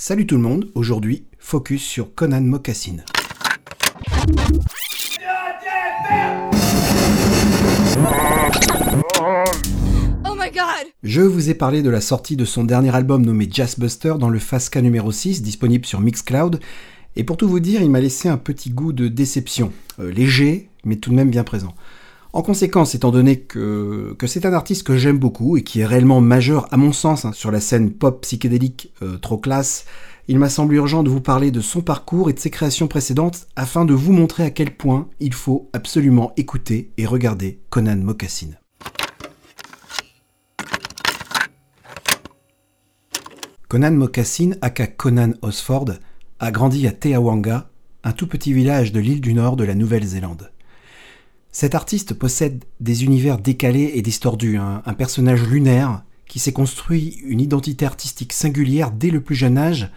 Salut tout le monde, aujourd'hui, focus sur Conan Mocassin. Oh my god! Je vous ai parlé de la sortie de son dernier album nommé Jazzbuster dans le Fasca numéro 6, disponible sur Mixcloud. Et pour tout vous dire, il m'a laissé un petit goût de déception. Euh, léger, mais tout de même bien présent. En conséquence, étant donné que, c'est un artiste que j'aime beaucoup et qui est réellement majeur à mon sens hein, sur la scène pop psychédélique euh, trop classe, il m'a semblé urgent de vous parler de son parcours et de ses créations précédentes afin de vous montrer à quel point il faut absolument écouter et regarder Conan Mocassin. Conan Mocassin, aka Conan Osford, a grandi à Teawanga, un tout petit village de l'île du Nord de la Nouvelle-Zélande. Cet artiste possède des univers décalés et distordus, un, personnage lunaire qui s'est construit une identité artistique singulière dès le plus jeune âge,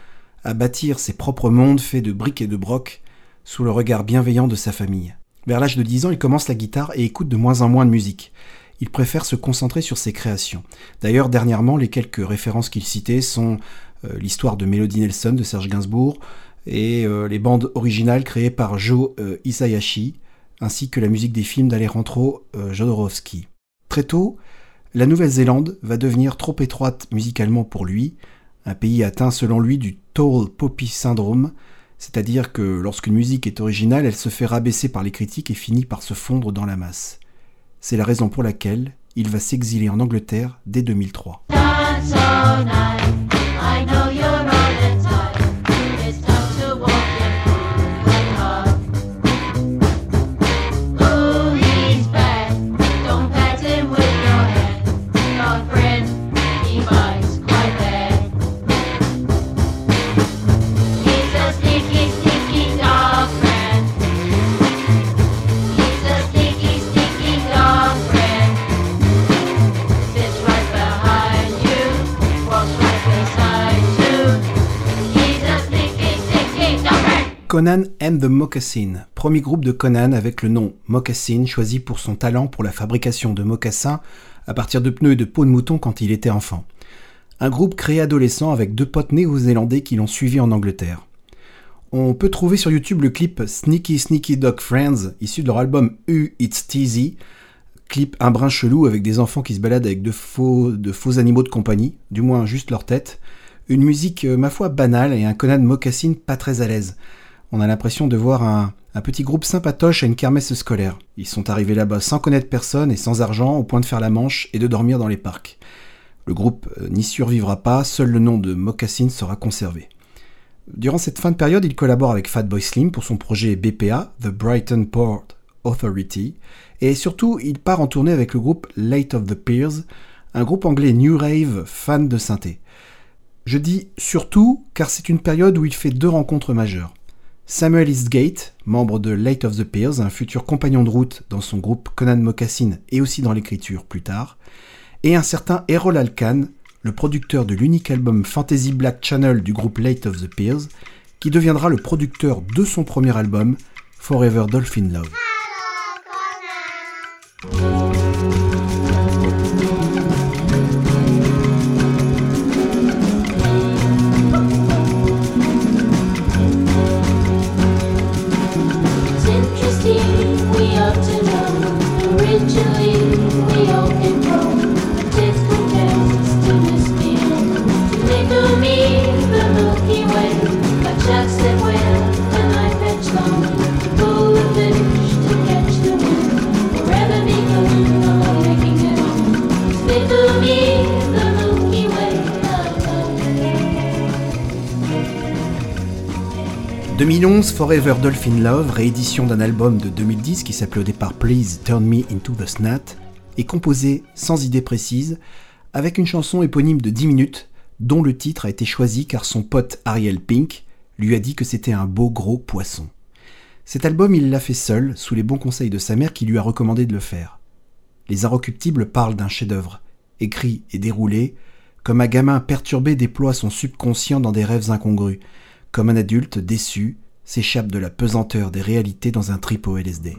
à bâtir ses propres mondes faits de briques et de brocs, sous le regard bienveillant de sa famille. Vers l'âge de 10 ans, il commence la guitare et écoute de moins en moins de musique. Il préfère se concentrer sur ses créations. D'ailleurs, dernièrement, les quelques références qu'il citait sont euh, l'histoire de Melody Nelson de Serge Gainsbourg et euh, les bandes originales créées par Joe euh, Isayashi, ainsi que la musique des films d'Alejandro Jodorowsky. Très tôt, la Nouvelle-Zélande va devenir trop étroite musicalement pour lui, un pays atteint selon lui du Tall Poppy Syndrome, c'est-à-dire que lorsqu'une musique est originale, elle se fait rabaisser par les critiques et finit par se fondre dans la masse. C'est la raison pour laquelle il va s'exiler en Angleterre dès 2003. Conan and the Moccasin, premier groupe de Conan avec le nom Moccasin, choisi pour son talent pour la fabrication de mocassins à partir de pneus et de peau de mouton quand il était enfant. Un groupe créé adolescent avec deux potes néo-zélandais qui l'ont suivi en Angleterre. On peut trouver sur YouTube le clip Sneaky Sneaky Dog Friends, issu de leur album U It's Teasy, clip un brin chelou avec des enfants qui se baladent avec de faux, animaux de compagnie, du moins juste leur tête. Une musique, euh, ma foi, banale et un Conan Moccasin pas très à l'aise on a l'impression de voir un, petit groupe sympatoche à une kermesse scolaire. Ils sont arrivés là-bas sans connaître personne et sans argent, au point de faire la manche et de dormir dans les parcs. Le groupe euh, n'y survivra pas, seul le nom de Moccasin sera conservé. Durant cette fin de période, il collabore avec Fatboy Slim pour son projet BPA, The Brighton Port Authority, et surtout, il part en tournée avec le groupe Late of the Peers, un groupe anglais New Rave fan de synthé. Je dis surtout car c'est une période où il fait deux rencontres majeures. Samuel Eastgate, membre de Late of the Peers, un futur compagnon de route dans son groupe Conan Mocassin et aussi dans l'écriture plus tard, et un certain Errol Alkan, le producteur de l'unique album Fantasy Black Channel du groupe Late of the Peers, qui deviendra le producteur de son premier album, Forever Dolphin Love. « 2011, Forever Dolphin Love, réédition d'un album de 2010 qui s'appelait au départ Please Turn Me Into the Snat, est composé sans idée précise, avec une chanson éponyme de 10 minutes, dont le titre a été choisi car son pote Ariel Pink lui a dit que c'était un beau gros poisson. Cet album, il l'a fait seul, sous les bons conseils de sa mère qui lui a recommandé de le faire. Les Inrecuptibles parlent d'un chef-d'œuvre, écrit et déroulé, comme un gamin perturbé déploie son subconscient dans des rêves incongrus, comme un adulte déçu s'échappe de la pesanteur des réalités dans un trip au LSD.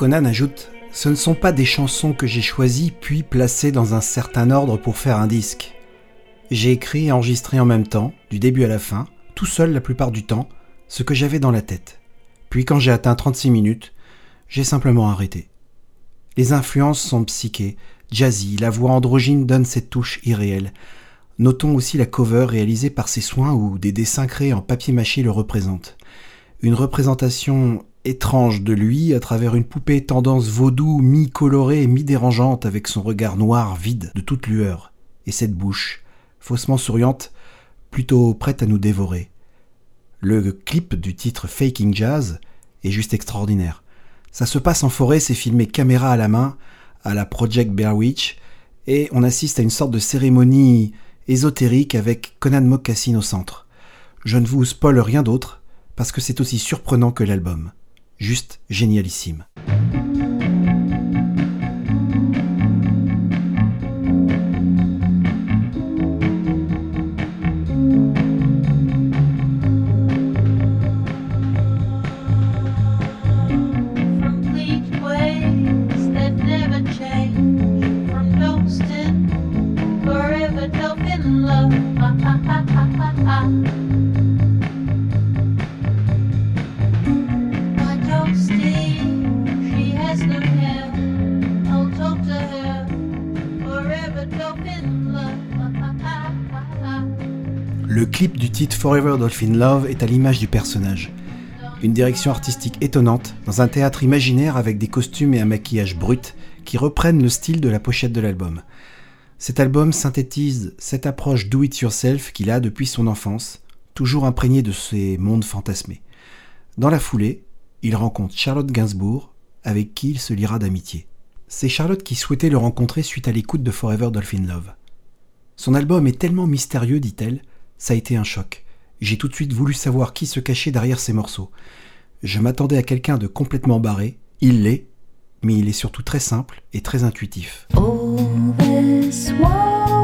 Conan ajoute Ce ne sont pas des chansons que j'ai choisies puis placées dans un certain ordre pour faire un disque. J'ai écrit et enregistré en même temps, du début à la fin, tout seul la plupart du temps, ce que j'avais dans la tête. Puis quand j'ai atteint 36 minutes, j'ai simplement arrêté. Les influences sont psychées, jazzy, la voix androgyne donne cette touche irréelle. Notons aussi la cover réalisée par ses soins où des dessins créés en papier mâché le représentent. Une représentation étrange de lui à travers une poupée tendance vaudou mi-colorée mi-dérangeante avec son regard noir vide de toute lueur et cette bouche faussement souriante plutôt prête à nous dévorer. Le clip du titre Faking Jazz est juste extraordinaire. Ça se passe en forêt, c'est filmé caméra à la main à la Project Bear Witch et on assiste à une sorte de cérémonie ésotérique avec Conan Mocassin au centre. Je ne vous spoil rien d'autre parce que c'est aussi surprenant que l'album juste génialissime. Clip du titre Forever Dolphin Love est à l'image du personnage. Une direction artistique étonnante, dans un théâtre imaginaire avec des costumes et un maquillage brut qui reprennent le style de la pochette de l'album. Cet album synthétise cette approche do-it-yourself qu'il a depuis son enfance, toujours imprégné de ces mondes fantasmés. Dans la foulée, il rencontre Charlotte Gainsbourg, avec qui il se liera d'amitié. C'est Charlotte qui souhaitait le rencontrer suite à l'écoute de Forever Dolphin Love. Son album est tellement mystérieux, dit-elle, ça a été un choc. J'ai tout de suite voulu savoir qui se cachait derrière ces morceaux. Je m'attendais à quelqu'un de complètement barré, il l'est, mais il est surtout très simple et très intuitif. Participera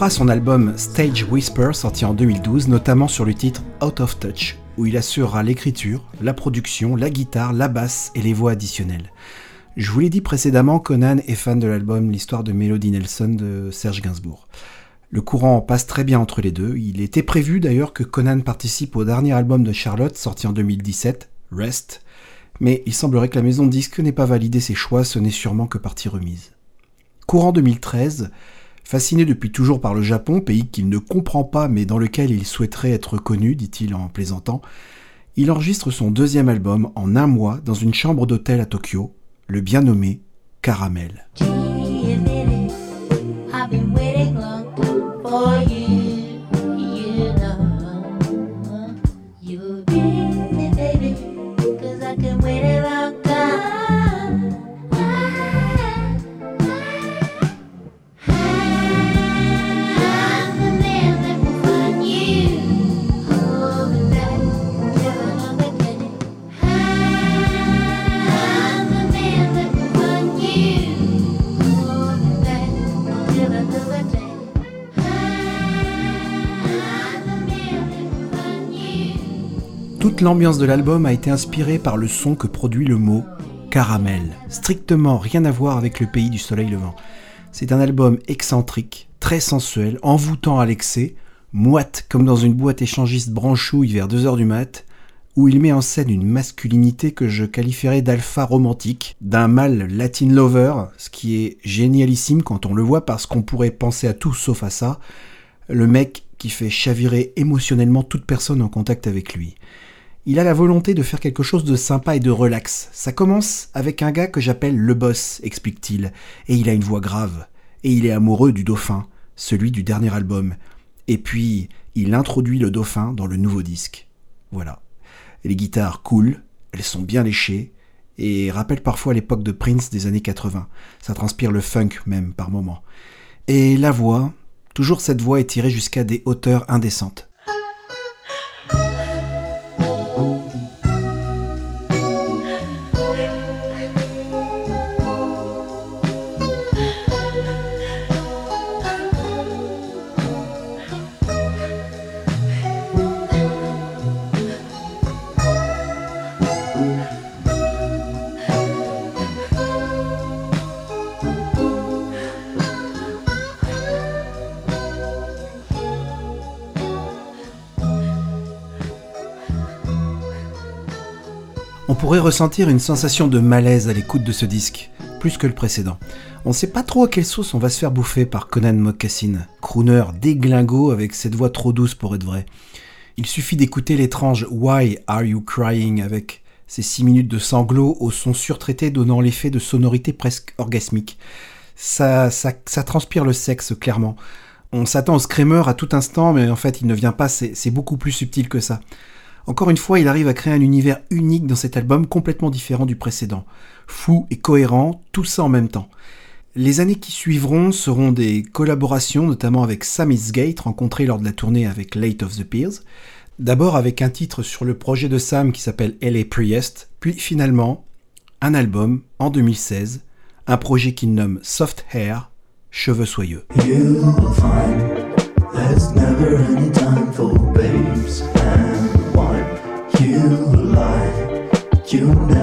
à son album Stage Whisper sorti en 2012, notamment sur le titre Out of Touch, où il assurera l'écriture, la production, la guitare, la basse et les voix additionnelles. Je vous l'ai dit précédemment, Conan est fan de l'album L'histoire de Melody Nelson de Serge Gainsbourg. Le courant passe très bien entre les deux. Il était prévu d'ailleurs que Conan participe au dernier album de Charlotte sorti en 2017, Rest, mais il semblerait que la maison de disque n'ait pas validé ses choix, ce n'est sûrement que partie remise. Courant 2013, Fasciné depuis toujours par le Japon, pays qu'il ne comprend pas mais dans lequel il souhaiterait être connu, dit-il en plaisantant, il enregistre son deuxième album en un mois dans une chambre d'hôtel à Tokyo, le bien nommé Caramel. Toute l'ambiance de l'album a été inspirée par le son que produit le mot caramel. Strictement rien à voir avec le pays du soleil levant. C'est un album excentrique, très sensuel, envoûtant à l'excès, moite comme dans une boîte échangiste branchouille vers 2h du mat, où il met en scène une masculinité que je qualifierais d'alpha romantique, d'un mâle latin lover, ce qui est génialissime quand on le voit parce qu'on pourrait penser à tout sauf à ça, le mec qui fait chavirer émotionnellement toute personne en contact avec lui. Il a la volonté de faire quelque chose de sympa et de relax. Ça commence avec un gars que j'appelle le boss, explique-t-il, et il a une voix grave. Et il est amoureux du dauphin, celui du dernier album. Et puis, il introduit le dauphin dans le nouveau disque. Voilà. Les guitares coulent, elles sont bien léchées, et rappellent parfois l'époque de Prince des années 80. Ça transpire le funk même par moments. Et la voix, toujours cette voix est tirée jusqu'à des hauteurs indécentes. On pourrait ressentir une sensation de malaise à l'écoute de ce disque, plus que le précédent. On ne sait pas trop à quelle sauce on va se faire bouffer par Conan Moccasin, crooner déglingo avec cette voix trop douce pour être vrai. Il suffit d'écouter l'étrange Why Are You Crying avec ses six minutes de sanglots au son surtraité donnant l'effet de sonorité presque orgasmique. Ça transpire le sexe, clairement. On s'attend au screamer à tout instant, mais en fait il ne vient pas, c'est beaucoup plus subtil que ça. Encore une fois, il arrive à créer un univers unique dans cet album complètement différent du précédent. Fou et cohérent, tout ça en même temps. Les années qui suivront seront des collaborations, notamment avec Sam Gate, rencontré lors de la tournée avec Late of the Peers. D'abord avec un titre sur le projet de Sam qui s'appelle LA Priest, puis finalement un album en 2016, un projet qu'il nomme Soft Hair, cheveux soyeux. You lie. You never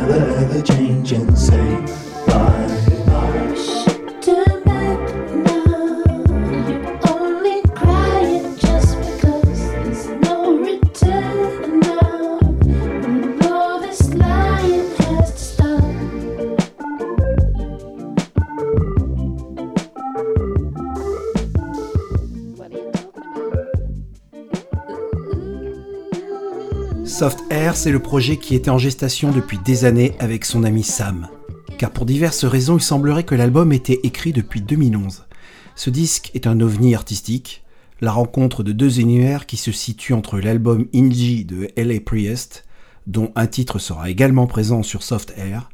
projet qui était en gestation depuis des années avec son ami Sam. Car pour diverses raisons, il semblerait que l'album était écrit depuis 2011. Ce disque est un ovni artistique, la rencontre de deux univers qui se situent entre l'album Inji de LA Priest, dont un titre sera également présent sur Soft Air,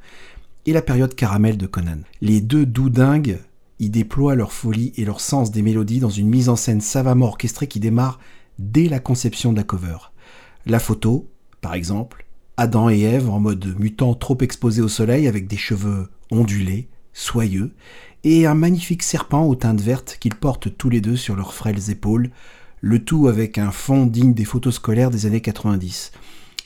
et la période caramel de Conan. Les deux doudingues y déploient leur folie et leur sens des mélodies dans une mise en scène savamment orchestrée qui démarre dès la conception de la cover. La photo, par exemple, Adam et Ève en mode mutant trop exposé au soleil avec des cheveux ondulés, soyeux, et un magnifique serpent aux teintes vertes qu'ils portent tous les deux sur leurs frêles épaules, le tout avec un fond digne des photos scolaires des années 90.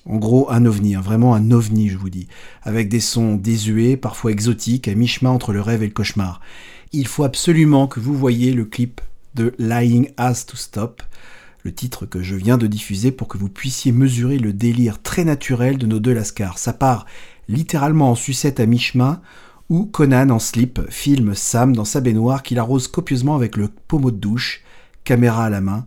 En gros, un ovni, hein, vraiment un ovni, je vous dis, avec des sons désuets, parfois exotiques, à mi-chemin entre le rêve et le cauchemar. Il faut absolument que vous voyiez le clip de Lying Has to Stop, le titre que je viens de diffuser pour que vous puissiez mesurer le délire très naturel de nos deux lascars. Ça part littéralement en sucette à mi-chemin, où Conan en slip filme Sam dans sa baignoire qu'il arrose copieusement avec le pommeau de douche, caméra à la main.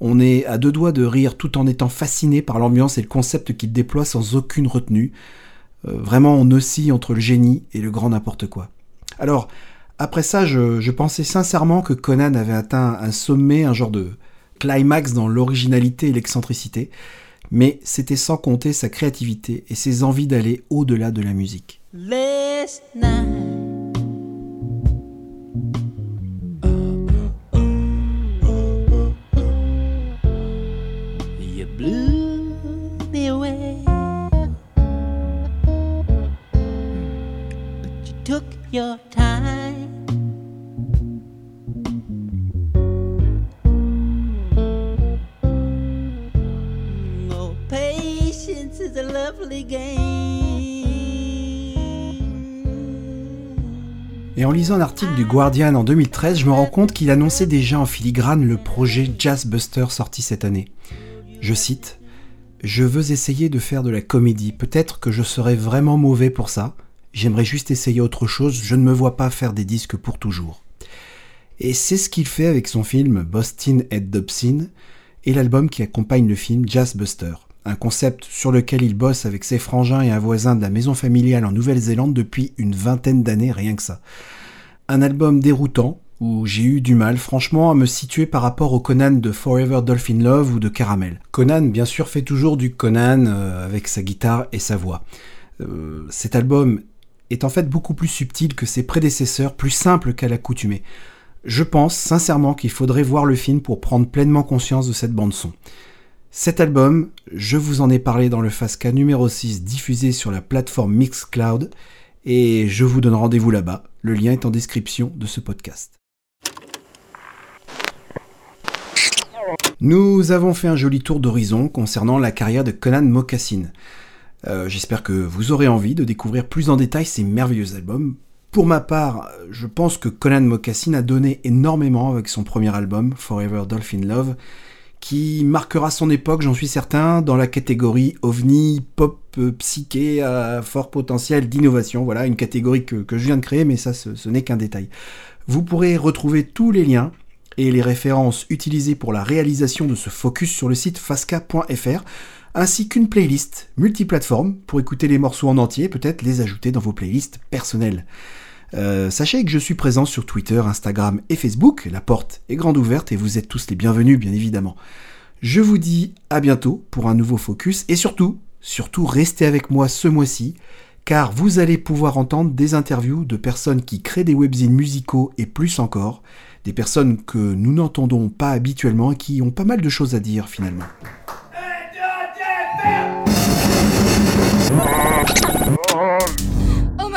On est à deux doigts de rire tout en étant fasciné par l'ambiance et le concept qu'il déploie sans aucune retenue. Euh, vraiment, on oscille entre le génie et le grand n'importe quoi. Alors, après ça, je, je pensais sincèrement que Conan avait atteint un sommet, un genre de, climax dans l'originalité et l'excentricité, mais c'était sans compter sa créativité et ses envies d'aller au-delà de la musique. Lisant un article du Guardian en 2013, je me rends compte qu'il annonçait déjà en filigrane le projet Jazz Buster sorti cette année. Je cite Je veux essayer de faire de la comédie. Peut-être que je serais vraiment mauvais pour ça. J'aimerais juste essayer autre chose. Je ne me vois pas faire des disques pour toujours. Et c'est ce qu'il fait avec son film Boston et Dobson et l'album qui accompagne le film Jazz Buster un concept sur lequel il bosse avec ses frangins et un voisin de la maison familiale en Nouvelle-Zélande depuis une vingtaine d'années, rien que ça. Un album déroutant, où j'ai eu du mal franchement à me situer par rapport au Conan de Forever Dolphin Love ou de Caramel. Conan bien sûr fait toujours du Conan euh, avec sa guitare et sa voix. Euh, cet album est en fait beaucoup plus subtil que ses prédécesseurs, plus simple qu'à l'accoutumée. Je pense sincèrement qu'il faudrait voir le film pour prendre pleinement conscience de cette bande son. Cet album, je vous en ai parlé dans le Fasca numéro 6 diffusé sur la plateforme Mixcloud et je vous donne rendez-vous là-bas. Le lien est en description de ce podcast. Nous avons fait un joli tour d'horizon concernant la carrière de Conan Mocassin. Euh, j'espère que vous aurez envie de découvrir plus en détail ces merveilleux albums. Pour ma part, je pense que Conan Mocassin a donné énormément avec son premier album, Forever Dolphin Love, qui marquera son époque, j'en suis certain, dans la catégorie ovni, pop, euh, psyché, à fort potentiel d'innovation. Voilà, une catégorie que, je viens de créer, mais ça, ce n'est qu'un détail. Vous pourrez retrouver tous les liens et les références utilisées pour la réalisation de ce focus sur le site fasca.fr, ainsi qu'une playlist multiplateforme pour écouter les morceaux en entier, peut-être les ajouter dans vos playlists personnelles. Euh, sachez que je suis présent sur Twitter, Instagram et Facebook, la porte est grande ouverte et vous êtes tous les bienvenus bien évidemment. Je vous dis à bientôt pour un nouveau focus et surtout, surtout restez avec moi ce mois-ci car vous allez pouvoir entendre des interviews de personnes qui créent des webzines musicaux et plus encore, des personnes que nous n'entendons pas habituellement et qui ont pas mal de choses à dire finalement. Oh